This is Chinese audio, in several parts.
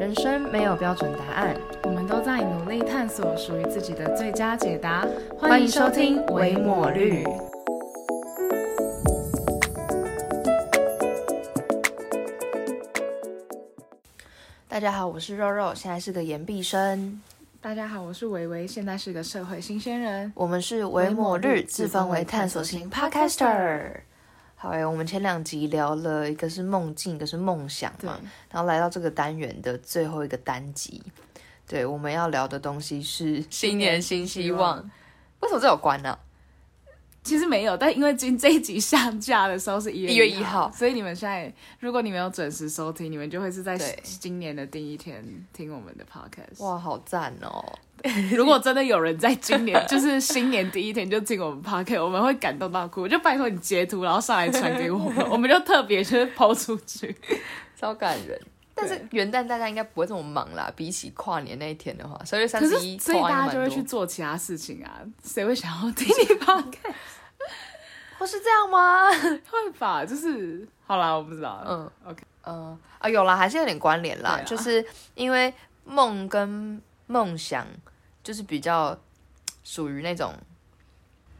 人生没有标准答案，我们都在努力探索属于自己的最佳解答。欢迎收听维抹绿。大家好，我是肉肉，现在是个研毕生。大家好，我是维维，现在是个社会新鲜人。我们是维抹绿，自封为探索型 Podcaster。好诶，我们前两集聊了一个是梦境，一个是梦想嘛，然后来到这个单元的最后一个单集，对，我们要聊的东西是新年新希望。为什么这有关呢？其实没有，但因为今这一集上架的时候是一月一号，所以你们现在如果你们有准时收听，你们就会是在今年的第一天听我们的 podcast。哇，好赞哦！如果真的有人在今年就是新年第一天就听我们 podcast，我们会感动到哭。就拜托你截图，然后上来传给我们，我们就特别就是抛出去，超感人。但是元旦大家应该不会这么忙啦，比起跨年那一天的话，十二月三十一，所以大家就会去做其他事情啊。谁会想要听你 podcast？不是这样吗？会吧，就是好啦，我不知道。嗯，OK，嗯啊，有啦，还是有点关联啦，就是因为梦跟梦想就是比较属于那种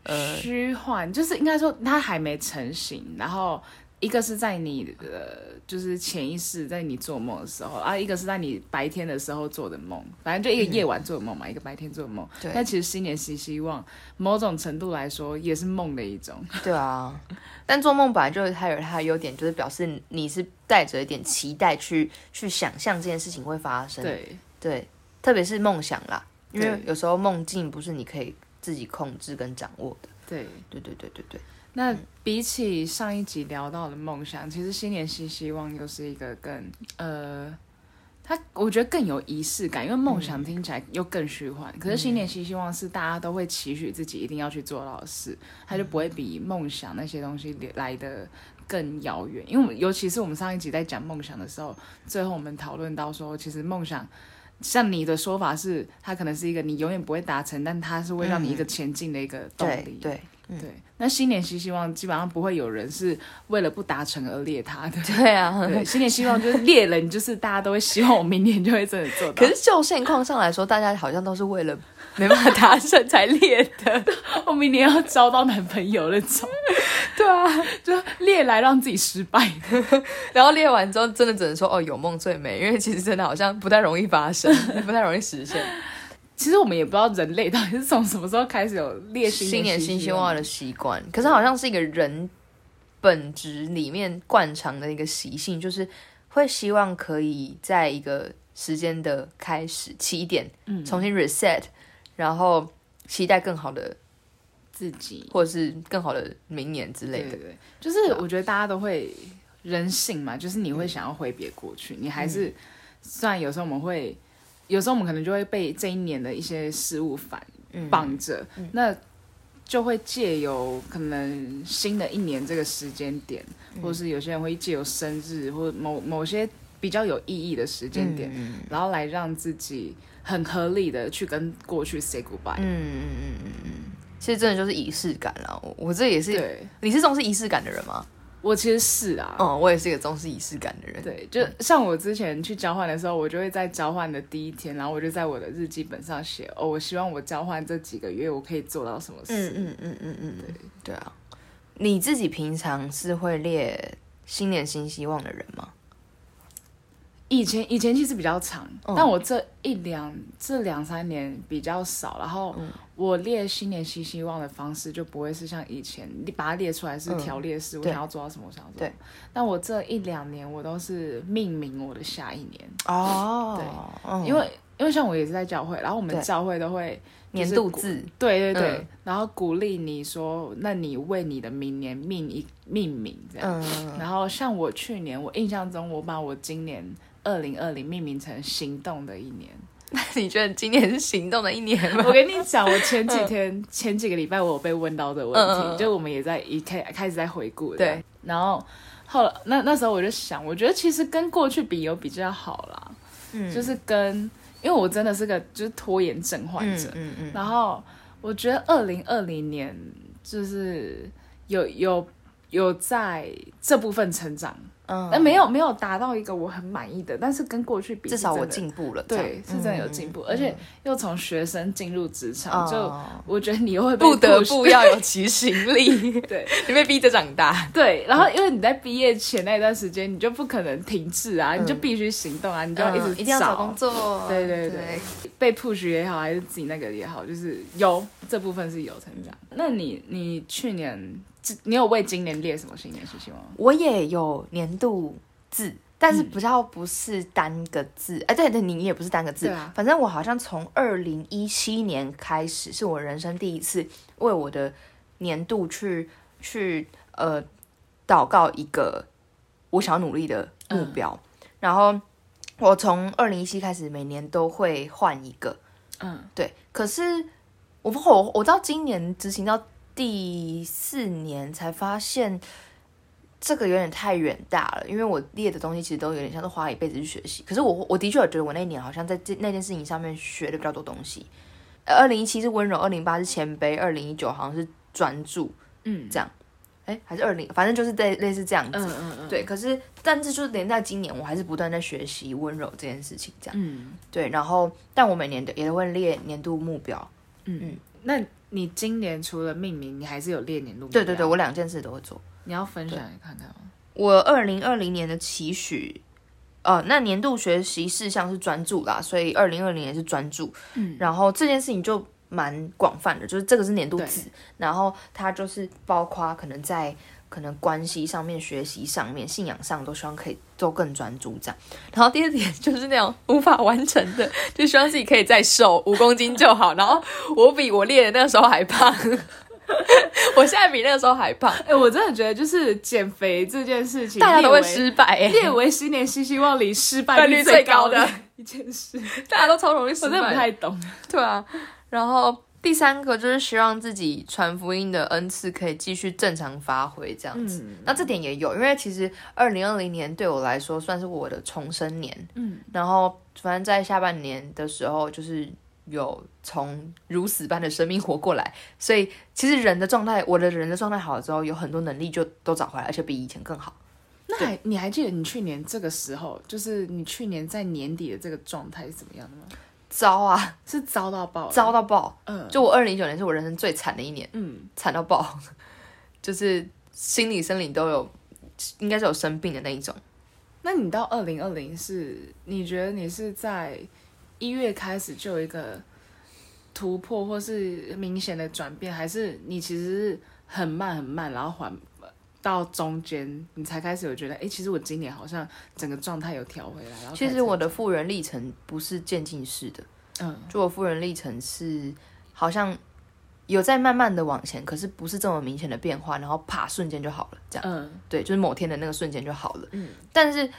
呃虚幻，就是应该说它还没成型，然后。一个是在你的就是潜意识，在你做梦的时候啊，一个是在你白天的时候做的梦，反正就一个夜晚做的梦嘛，一个白天做的梦。对。但其实新年新希望，某种程度来说也是梦的一种。对啊。但做梦本来就是它有它的优点，就是表示你是带着一点期待去去想象这件事情会发生。对。对。特别是梦想啦，因为有时候梦境不是你可以自己控制跟掌握的。对。对对对对对。那比起上一集聊到的梦想，其实新年新希望又是一个更呃，它我觉得更有仪式感，因为梦想听起来又更虚幻。可是新年新希望是大家都会期许自己一定要去做到的事，它就不会比梦想那些东西来的更遥远。因为我们尤其是我们上一集在讲梦想的时候，最后我们讨论到说，其实梦想像你的说法是，它可能是一个你永远不会达成，但它是会让你一个前进的一个动力。对。对，那新年新希望基本上不会有人是为了不达成而列他的。对啊，对，新年希望就是列了，你就是大家都会希望我明年就会真的做到。可是就现况上来说，大家好像都是为了没办法达成才列的。我明年要交到男朋友那种。对啊，就列来让自己失败的。然后列完之后，真的只能说哦，有梦最美，因为其实真的好像不太容易发生，不太容易实现。其实我们也不知道人类到底是从什么时候开始有列新年新希望的习惯，可是好像是一个人本质里面惯常的一个习性，就是会希望可以在一个时间的开始起点，嗯，重新 reset，然后期待更好的自己，或者是更好的明年之类的。对，就是我觉得大家都会人性嘛，就是你会想要挥别过去，你还是虽然有时候我们会。有时候我们可能就会被这一年的一些事物反绑着，那就会借由可能新的一年这个时间点，或者是有些人会借由生日或某某些比较有意义的时间点，然后来让自己很合理的去跟过去 say goodbye。嗯嗯嗯嗯嗯，其实真的就是仪式感了。我这也是，你是重视仪式感的人吗？我其实是啊，嗯，我也是一个重视仪式感的人。对，就像我之前去交换的时候，我就会在交换的第一天，然后我就在我的日记本上写，哦，我希望我交换这几个月我可以做到什么事。嗯嗯嗯嗯嗯，对对啊。你自己平常是会列新年新希望的人吗？以前以前其实比较长，但我这一两这两三年比较少。然后我列新年新希望的方式就不会是像以前，你把它列出来是条列式，我想要做到什么，我想要做。对。但我这一两年我都是命名我的下一年哦。对，因为因为像我也是在教会，然后我们教会都会年度字，对对对，然后鼓励你说，那你为你的明年命一命名这样。然后像我去年，我印象中我把我今年。二零二零命名成行动的一年，那 你觉得今年是行动的一年吗？我跟你讲，我前几天 前几个礼拜我有被问到的问题，就我们也在一开开始在回顾，对，然后后来那那时候我就想，我觉得其实跟过去比有比较好啦，嗯，就是跟因为我真的是个就是拖延症患者，嗯嗯，然后我觉得二零二零年就是有有有在这部分成长。嗯，但没有没有达到一个我很满意的，但是跟过去比，至少我进步了，对，是真的有进步，而且又从学生进入职场，就我觉得你又会不得不要有 执行力，对，你被逼着长大，对，然后因为你在毕业前那段时间，你就不可能停滞啊，你就必须行动啊，你就要一直一定要找工作，对对对，被 push 也好，还是自己那个也好，就是有这部分是有成长。那你你去年？你有为今年列什么新年新希望吗？我也有年度字，但是比较不是单个字。哎，对对，你也不是单个字。啊。反正我好像从二零一七年开始，是我人生第一次为我的年度去去呃祷告一个我想要努力的目标。然后我从二零一七开始，每年都会换一个。嗯，对。可是我我我知道今年执行到。第四年才发现这个有点太远大了，因为我列的东西其实都有点像是花一辈子去学习。可是我我的确觉得我那年好像在这那件事情上面学的比较多东西。二零一七是温柔，二零八是谦卑，二零一九好像是专注，嗯，这样。哎，还是二零，反正就是类类似这样子。嗯嗯嗯。对，可是但是就是连在今年，我还是不断在学习温柔这件事情，这样。嗯。对，然后但我每年的也都会列年度目标。嗯嗯。那。你今年除了命名，你还是有列年度对对对，我两件事都会做。你要分享看看吗？我二零二零年的期许，呃，那年度学习事项是专注啦，所以二零二零年是专注。嗯，然后这件事情就蛮广泛的，就是这个是年度字，然后它就是包括可能在。可能关系上面、学习上面、信仰上，都希望可以都更专注这样。然后第二点就是那种无法完成的，就希望自己可以再瘦五公斤就好。然后我比我练的那个时候还胖，我现在比那个时候还胖。哎，我真的觉得就是减肥这件事情，大家都会失败，列为新年新希望里失败率最高的一件事，大家都超容易失败。我真的不太懂，对啊。然后。第三个就是希望自己传福音的恩赐可以继续正常发挥，这样子。那这点也有，因为其实二零二零年对我来说算是我的重生年。嗯，然后反正在下半年的时候，就是有从如死般的生命活过来，所以其实人的状态，我的人的状态好了之后，有很多能力就都找回来，而且比以前更好。那还你还记得你去年这个时候，就是你去年在年底的这个状态是怎么样的吗？糟啊，是糟到爆，糟到爆。嗯，就我二零一九年是我人生最惨的一年，嗯，惨到爆，就是心理、生理都有，应该是有生病的那一种。那你到二零二零是，你觉得你是在一月开始就有一个突破，或是明显的转变，还是你其实是很慢很慢，然后缓？到中间，你才开始有觉得，哎，其实我今年好像整个状态有调回来。然后，其实我的富人历程不是渐进式的，嗯，就我富人历程是好像有在慢慢的往前，可是不是这么明显的变化，然后啪瞬间就好了，这样，嗯，对，就是某天的那个瞬间就好了，嗯。但是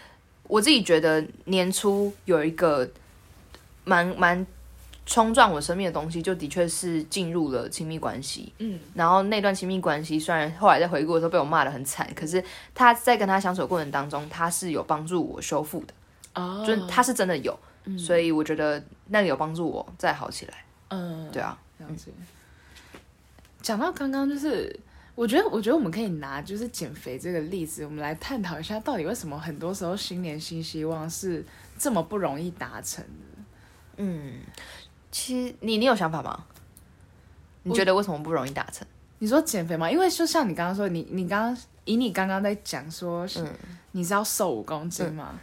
我自己觉得年初有一个蛮蛮。冲撞我生命的东西，就的确是进入了亲密关系。嗯，然后那段亲密关系，虽然后来在回顾的时候被我骂的很惨，可是他在跟他相处的过程当中，他是有帮助我修复的。哦，就他是真的有，所以我觉得那个有帮助我再好起来。嗯，对啊，这样子。讲到刚刚，就是我觉得，我觉得我们可以拿就是减肥这个例子，我们来探讨一下，到底为什么很多时候新年新希望是这么不容易达成的？嗯。其实你你有想法吗？你觉得为什么不容易达成？你说减肥吗？因为就像你刚刚说，你你刚刚以你刚刚在讲说，你是要瘦五公斤吗？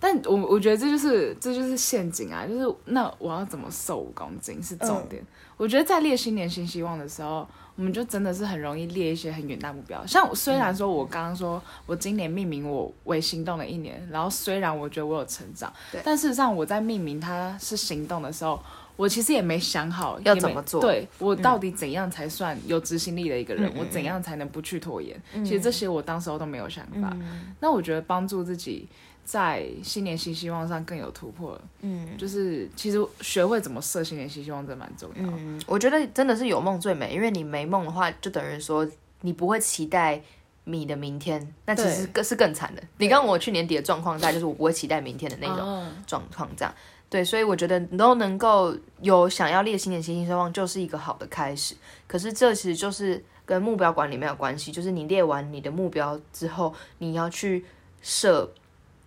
但我我觉得这就是这就是陷阱啊！就是那我要怎么瘦五公斤是重点。我觉得在列新年新希望的时候，我们就真的是很容易列一些很远大目标。像虽然说我刚刚说我今年命名我为行动的一年，然后虽然我觉得我有成长，但事实上我在命名它是行动的时候。我其实也没想好要怎么做，对我到底怎样才算有执行力的一个人？我怎样才能不去拖延？其实这些我当时候都没有想法。那我觉得帮助自己在新年新希望上更有突破，嗯，就是其实学会怎么设新年新希望，这蛮重要。嗯，我觉得真的是有梦最美，因为你没梦的话，就等于说你不会期待你的明天，那其实更是更惨的。你刚我去年底的状况，大概就是我不会期待明天的那种状况，这样。对，所以我觉得你都能够有想要列新年新希望，就是一个好的开始。可是这其实就是跟目标管理没有关系，就是你列完你的目标之后，你要去设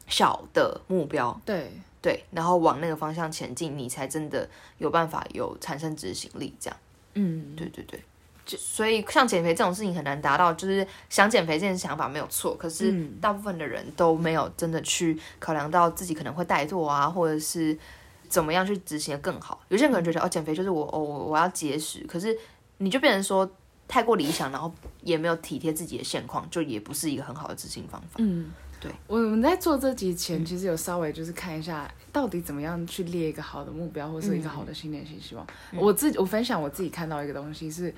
小的目标，对，对，然后往那个方向前进，你才真的有办法有产生执行力。这样，嗯，对对对。就所以像减肥这种事情很难达到，就是想减肥这件想法没有错，可是嗯大部分的人都没有真的去考量到自己可能会怠惰啊，或者是怎么样去执行的更好。有些人可能觉得哦，减肥就是我哦我我要节食，可是你就变成说太过理想，然后也没有体贴自己的现况，就也不是一个很好的执行方法。嗯，对。我们在做这集前，其实有稍微就是看一下，到底怎么样去列一个好的目标，或是一个好的新年新希望。我自己我分享我自己看到一个东西是，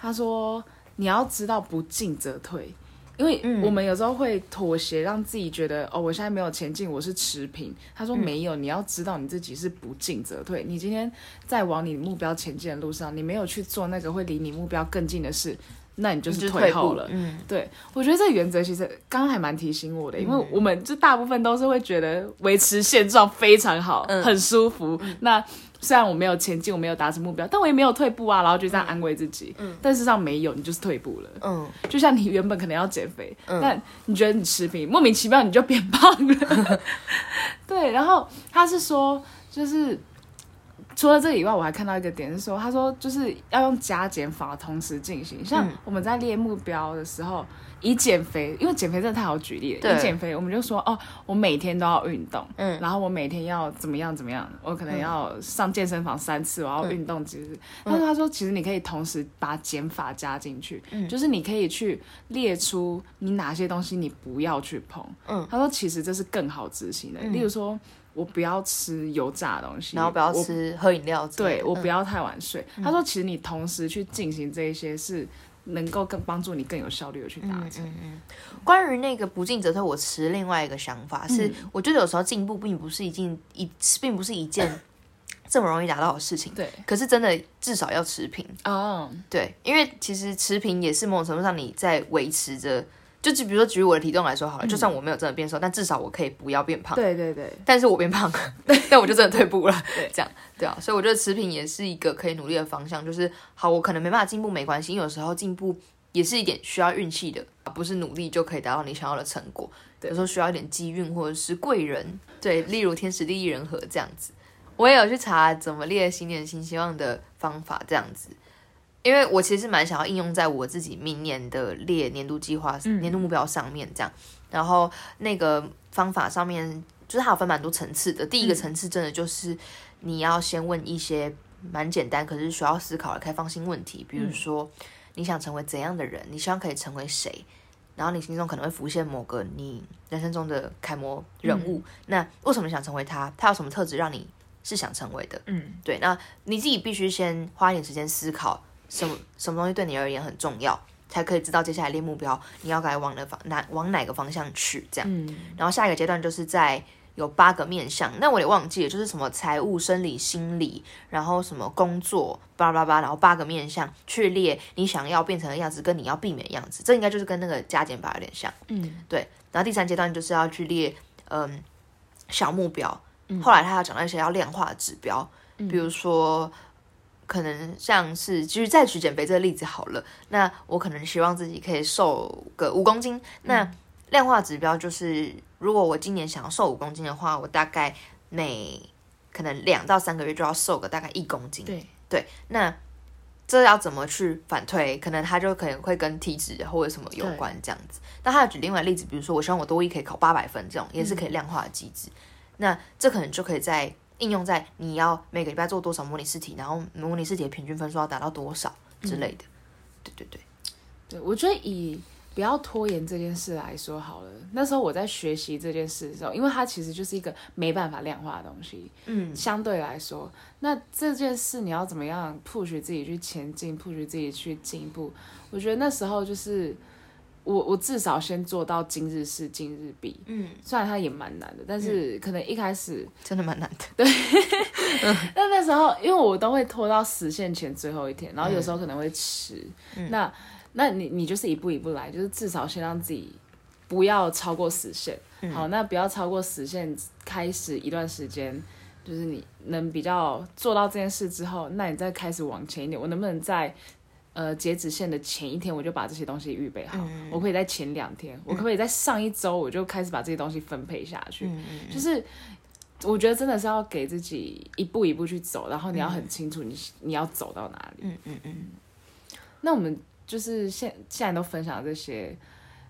他说你要知道不进则退。因为嗯我们有时候会妥协，让自己觉得哦，我现在没有前进，我是持平。他说没有，你要知道你自己是不进则退。你今天在往你目标前进的路上，你没有去做那个会离你目标更近的事，那你就就是是退后了。嗯，对，我觉得这个原则其实刚刚还蛮提醒我的，因为我们就大部分都是会觉得维持现状非常好，嗯很舒服。那虽然我没有前进，我没有达成目标，但我也没有退步啊，然后就这样安慰自己。嗯，但事实上没有，你就是退步了。嗯，就像你原本可能要减肥，但你觉得你持平，莫名其妙你就变胖了。对，然后他是说，就是除了这个以外，我还看到一个点是说，他说就是要用加减法同时进行。像嗯我们在列目标的时候，以减肥，因为减肥真的太好举例了。对以减肥，我们就说哦，我每天都要运动，嗯然后我每天要怎么样怎么样，我可能要上健身房三次，我要运动几次。但是他说，其实你可以同时把减法加进去，嗯就是你可以去列出你哪些东西你不要去碰。嗯，他说其实这是更好执行的，例如说我不要吃油炸的东西，然后不要吃喝饮料对我不要太晚睡。他说，其实你同时去进行这一些是能够更帮助你更有效率的去达嗯成。关于那个不进则退，我持另外一个想法是，嗯我觉得有时候进步并不是一件一，并不是一件这么容易达到的事情。对，可是真的至少要持平，哦，对，因为其实持平也是某种程度上你在维持着，就举比如说举我的体重来说好了，就算我没有真的变瘦，但至少我可以不要变胖。对对对，但是我变胖了，但我就真的退步了，对这样对啊，所以我觉得持平也是一个可以努力的方向。就是好，我可能没办法进步没关系，因为有时候进步也是一点需要运气的，不是努力就可以达到你想要的成果。有时候需要一点机运或者是贵人，对，例如天时地利人和这样子。我也有去查怎么列新年新希望的方法，这样子，因为我其实蛮想要应用在我自己明年的列年度计划、年度目标上面，这样。然后那个方法上面，就是它有分蛮多层次的。第一个层次真的就是你要先问一些蛮简单，可是需要思考的开放性问题，比如说你想成为怎样的人，你希望可以成为谁，然后你心中可能会浮现某个你人生中的楷模人物。那为什么想成为他？他有什么特质让你是想成为的？嗯，对，那你自己必须先花一点时间思考，什么什么东西对你而言很重要，才可以知道接下来列目标你要该往哪方哪往哪个方向去这样。嗯，然后下一个阶段就是在有八个面向，那我也忘记了，就是什么财务、生理、心理，然后什么工作，巴拉巴拉，然后八个面向去列你想要变成的样子，跟你要避免的样子，这应该就是跟那个加减法有点像。嗯，对。然后第三阶段就是要去列嗯小目标，后来他要讲到一些要量化的指标，比如说。可能像是，就是再举减肥这个例子好了，那我可能希望自己可以瘦个五公斤，那量化指标就是，如果我今年想要瘦五公斤的话，我大概每可能两到三个月就要瘦个大概一公斤。对，对，那这要怎么去反推？可能它就可能会跟体脂或者什么有关这样子。那他要举另外的例子，比如说我希望我多一可以考八百分，这种也是可以量化的机制。那这可能就可以在应用在你要每个礼拜做多少模拟试题，然后模拟试题的平均分数要达到多少之类的。对对对，对，我觉得以不要拖延这件事来说好了。那时候我在学习这件事的时候，因为它其实就是一个没办法量化的东西，嗯，相对来说，那这件事你要怎么样 push 自己去前进，push 自己去进步？我觉得那时候就是我我至少先做到今日事今日毕，嗯，虽然它也蛮难的，但是可能一开始，真的蛮难的。对。那那时候因为我都会拖到实现前最后一天，然后有时候可能会迟，那那你你就是一步一步来，就是至少先让自己不要超过实现。好，那不要超过实现，开始一段时间，就是你能比较做到这件事之后，那你再开始往前一点，我能不能在呃截止线的前一天我就把这些东西预备好，嗯我可以在前两天，我可不可以在上一周我就开始把这些东西分配下去？嗯就是我觉得真的是要给自己一步一步去走，然后你要很清楚你你要走到哪里。嗯嗯嗯，那我们就是现现在都分享这些，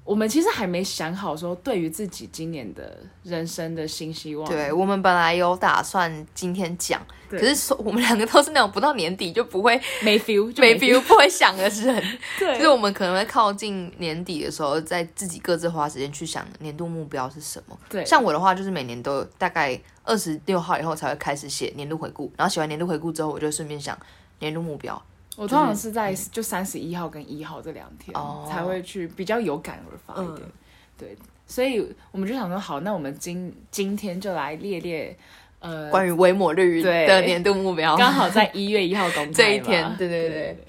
我们其实还没想好说对于自己今年的人生的新希望。对我们本来有打算今天讲，可是说我们两个都是那种不到年底就不会没 feel，就没 feel 不会想的人，对，就是我们可能会靠近年底的时候，在自己各自花时间去想年度目标是什么。对，像我的话，就是每年都有大概二十六号以后才会开始写年度回顾，然后写完年度回顾之后，我就顺便想年度目标。我通常是在就三十一号跟一号这两天、哦。才会去比较有感而发一点。嗯对，所以我们就想说，好，那我们今今天就来列列，呃，关于微抹绿对。的年度目标，刚好在一月一号公开 这一天对对对对。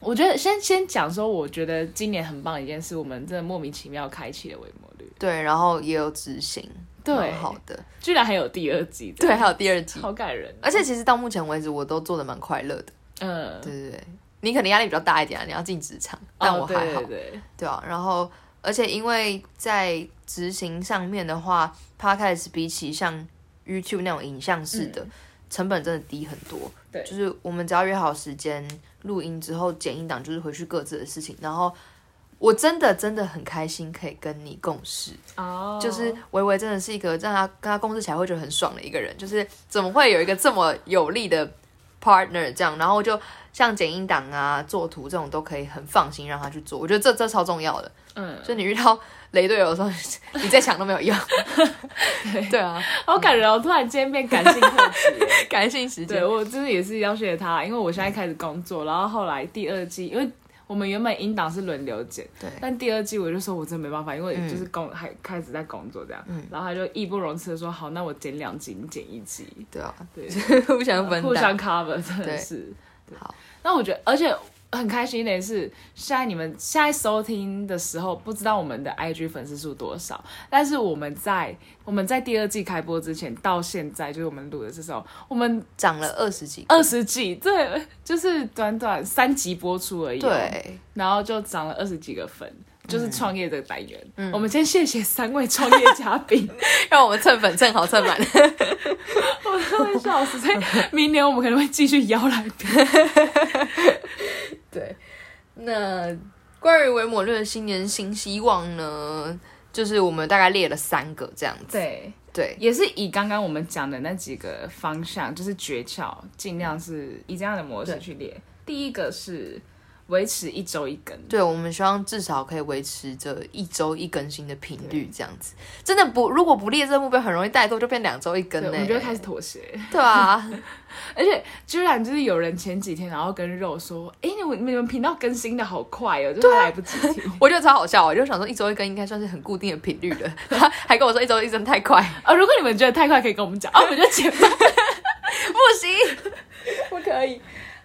我觉得先先讲说，我觉得今年很棒的一件事，我们真的莫名其妙开启了微摩率，对，然后也有执行，对。好的，居然还有第二季，对，还有第二季，好感人。而且其实到目前为止，我都做的蛮快乐的。嗯，对对对，你可能压力比较大一点啊，你要进职场，但哦我还好，对对对对啊。然后，而且因为在执行上面的话，Podcast 比起像 YouTube 那种影像式的，成本真的低很多。嗯对就是我们只要约好时间录音之后剪音档，就是回去各自的事情。然后我真的真的很开心可以跟你共事，哦，就是维维真的是一个让他跟他共事起来会觉得很爽的一个人，就是怎么会有一个这么有力的 partner 这样，然后就像剪音档啊、做图这种都可以很放心让他去做，我觉得这这超重要的。嗯，就你遇到雷队友的时候，你再想都没有用。对啊，好感人哦！突然间变感性特质。感性时间对，我真的也是要谢谢他，因为我现在开始工作，然后后来第二季，因为我们原本音档是轮流剪，对。但第二季我就说我真的没办法，因为嗯。就是工、还开始在工作这样，嗯。然后他就义不容辞的说好，那我剪两集，你剪一集，对啊，对，互相分担。互相 cover 真的是。对。好，那我觉得，而且很开心的是，现在你们现在收听的时候，不知道我们的 IG 粉丝数多少，但是我们在我们在第二季开播之前到现在，就是我们录的这时候，我们涨了二十几，二十几，对，就是短短三集播出而已、，对，然后就涨了二十几个粉。就是创业这个单元，嗯我们先谢谢三位创业嘉宾，让我们蹭粉蹭好蹭满。我都会笑死。所以明年我们可能会继续邀来宾。对，那关于维摩论的新年新希望呢，就是我们大概列了三个这样子。对，对，也是以刚刚我们讲的那几个方向，就是诀窍，尽量是以这样的模式去列。第一个是维持一周一更，对，我们希望至少可以维持着一周一更新的频率，这样子。真的不，如果不列这个目标，很容易怠惰，就变两周一更，呢。我们就会开始妥协。对啊，而且居然就是有人前几天然后跟肉说：“哎、你们你们频道更新的好快哦，就是来不及听。我觉得超好笑，我就想说一周一更应该算是很固定的频率了，他 还跟我说一周一更太快，啊，如果你们觉得太快，可以跟我们讲，啊，我们就减慢。不行，不可以。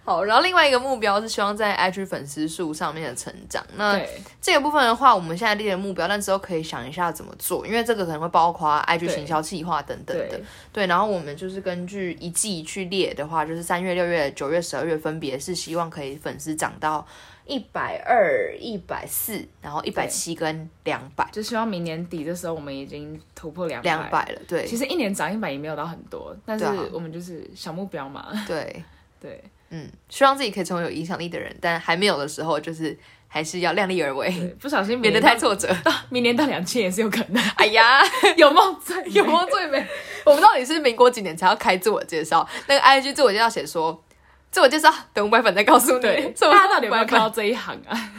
好，然后另外一个目标是希望在 IG 粉丝数上面的成长。那这个部分的话，我们现在列的目标，但之后可以想一下怎么做，因为这个可能会包括 IG 行销计划等等的对。对，然后我们就是根据一季去列的话，就是三月、六月、九月、十二月分别是希望可以粉丝涨到一百二、一百四，然后一百七跟两百，就希望明年底的时候，我们已经突破两两。百了。对，其实一年涨一百也没有到很多，但是我们就是小目标嘛。对，对，嗯，希望自己可以成为有影响力的人，但还没有的时候，就是还是要量力而为，不小心免得太挫折。到 明年到两千也是有可能，哎呀，有梦最有梦最美。我们到底是民国几年才要开自我介绍？那个 IG 自我介绍写说，自我介绍等五百粉再告诉你。大家到底有没有看到这一行啊？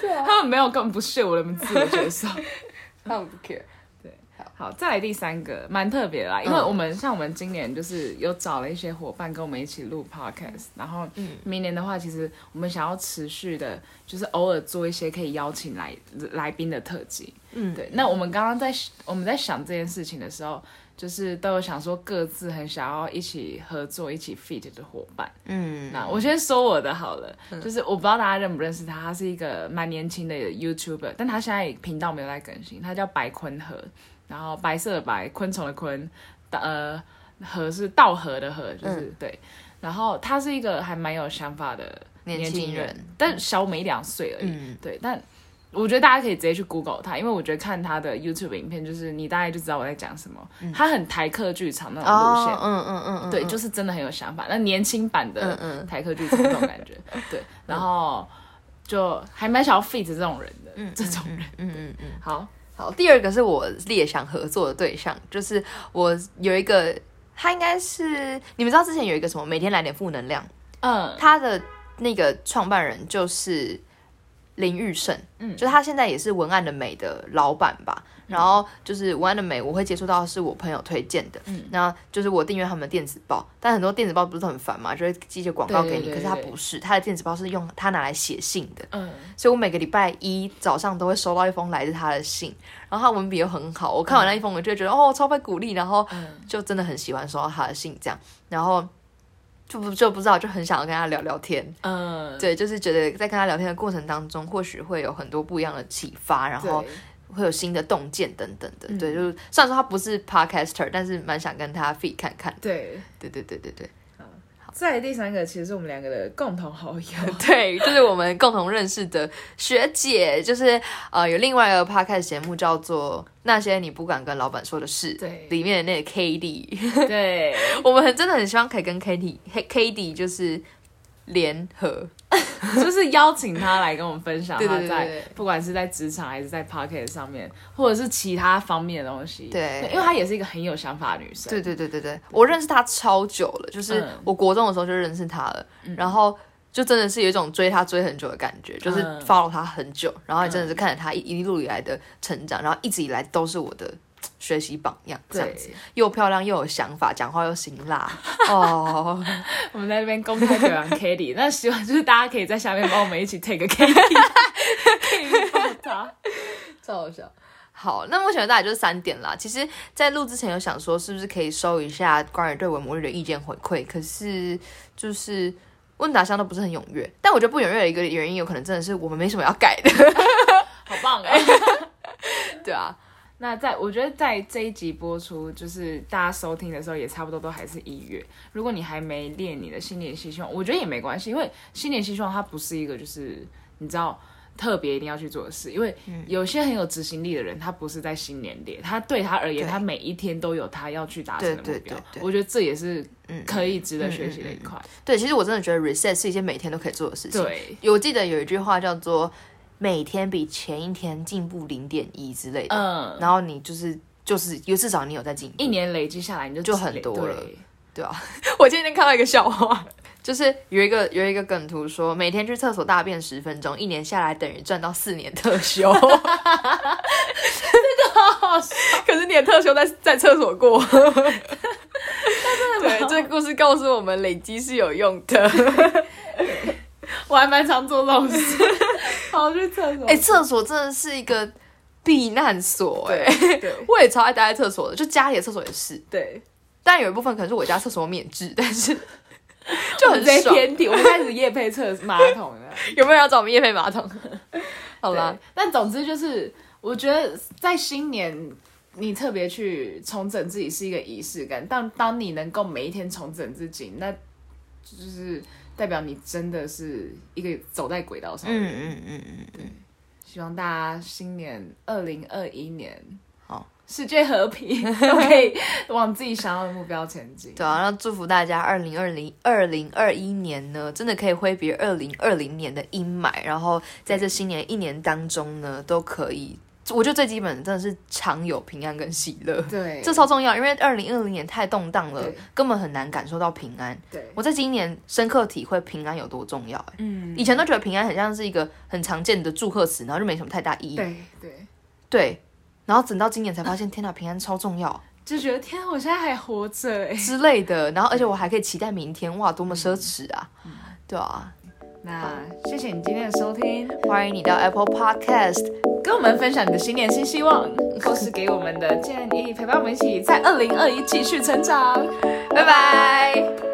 对啊，他们没有，根本不屑我的自我介绍。他们不 care。好，再来第三个，蛮特别的啦，因为嗯我们、像我们今年就是有找了一些伙伴跟我们一起录 podcast，然后明年的话，其实我们想要持续的，就是偶尔做一些可以邀请来来宾的特辑。嗯，对，那我们刚刚在我们在想这件事情的时候，就是都有想说各自很想要一起合作、一起 fit 的伙伴。嗯，那我先说我的好了，就是我不知道大家认不认识他，他是一个蛮年轻的 YouTuber，但他现在频道没有在更新，他叫白坤和，然后白色的白，昆虫的昆，呃，河是稻河的河，就是、对，然后他是一个还蛮有想法的年轻人，但小我们一两岁而已。嗯，对，但我觉得大家可以直接去 Google 他，因为我觉得看他的 YouTube 影片，就是你大概就知道我在讲什么。他很台客剧场那种路线，嗯嗯嗯嗯，对，就是真的很有想法。那年轻版的台客剧场那种感觉，对，然后就还蛮想要 fit 这种人的，嗯这种人。嗯嗯嗯。好，好，第二个是我列想合作的对象，就是我有一个，他应该是你们知道之前有一个什么每天来点负能量，嗯，他的那个创办人就是林玉胜，嗯，就他现在也是文案的美的老板吧。然后就是文案的美，我会接触到是我朋友推荐的，嗯，那就是我订阅他们的电子报，但很多电子报不是都很烦嘛，就会寄一些广告给你，对对对可是他不是，他的电子报是用他拿来写信的，嗯，所以我每个礼拜一早上都会收到一封来自他的信，然后他文笔又很好，我看完那一封我就会觉得、哦超被鼓励，然后就真的很喜欢收到他的信这样，然后就不就不知道就很想要跟他聊聊天，嗯，对，就是觉得在跟他聊天的过程当中，或许会有很多不一样的启发，然后对会有新的洞见等等的，嗯。对，就是虽然说他不是 podcaster，但是蛮想跟他 feed 看看，对。对对对对对。再来第三个，其实是我们两个的共同好友。对，就是我们共同认识的学姐，就是呃，有另外一个 podcast 节目叫做《那些你不敢跟老板说的事》，对。里面的那个 k d 对，我们很真的很希望可以跟 k d k d 就是联合，就是邀请他来跟我们分享对他在不管是在职场还是在 p o c k e t 上面，或者是其他方面的东西。对。因为她也是一个很有想法的女生。对对对对对，我认识她超久了，就是嗯。我国中的时候就认识她了，然后。就真的是有一种追她追很久的感觉，就是嗯 follow 她很久，然后也真的是看着她一一路以来的成长，然后一直以来都是我的学习榜样，这样子，又漂亮又有想法，讲话又辛辣 哦。我们在那边公开表扬 k a t i e 那希望就是大家可以在下面帮我们一起 take k a t i e 可以抱她。超好笑。好，那目前大概就是三点啦。其实，在录之前有想说，是不是可以收一下关于对文魔日的意见回馈？可是就是问答箱都不是很踊跃。但我觉得不踊跃的一个原因，有可能真的是我们没什么要改的，好棒哎！对啊。那在我觉得在这一集播出，就是大家收听的时候，也差不多都还是一月。如果你还没练你的新年希望，我觉得也没关系，因为新年希望它不是一个就是你知道特别一定要去做的事，因为有些很有执行力的人，他不是在新年练，他对他而言，他每一天都有他要去达成的目对标我觉得这也是嗯可以值得学习的一块。对，其实我真的觉得 reset 是一件每天都可以做的事情。对，我记得有一句话叫做“每天比前一天进步零点一”之类的，嗯，然后你就是就是有至少你有在进步，一年累积下来，你就就很多了。对。对啊，我今天看到一个笑话，就是有一个有一个梗图说，每天去厕所大便十分钟，一年下来等于赚到四年特休。这个好好笑，可是你的特休在在厕所过。对，这个故事告诉我们累积是有用的。我还蛮常做这种事，跑去厕所。哎、厕所真的是一个避难所、哎，对对 我也超爱待在厕所的，就家里的厕所也是。对，但有一部分可能是我家厕所免治，但是 就很爽。偏题，我们开始夜配厕马桶了。有没有要找我们夜配马桶？好啦，，但总之就是，我觉得在新年，你特别去重整自己是一个仪式感。但当你能够每一天重整自己，那就是代表你真的是一个走在轨道上的人。嗯嗯嗯嗯，希望大家新年二零二一年好，世界和平，都 可以往自己想要的目标前进。对啊，那祝福大家二零二零二零二一年呢，真的可以挥别二零二零年的阴霾，然后在这新年一年当中呢，都可以，我觉得最基本的真的是常有平安跟喜乐。对，这超重要，因为二零二零年太动荡了，根本很难感受到平安。对，我在今年深刻体会平安有多重要、欸。嗯，以前都觉得平安很像是一个很常见的祝贺词，然后就没什么太大意义。对对，对，然后等到今年才发现，天哪，平安超重要 就觉得天啊，我现在还活着哎。之类的。然后而且我还可以期待明天，哇，多么奢侈啊！对啊，那谢谢你今天的收听，欢迎你到 Apple Podcast，跟我们分享你的新年新希望，或是给我们的建议，陪伴我们一起在二零二一继续成长。拜拜。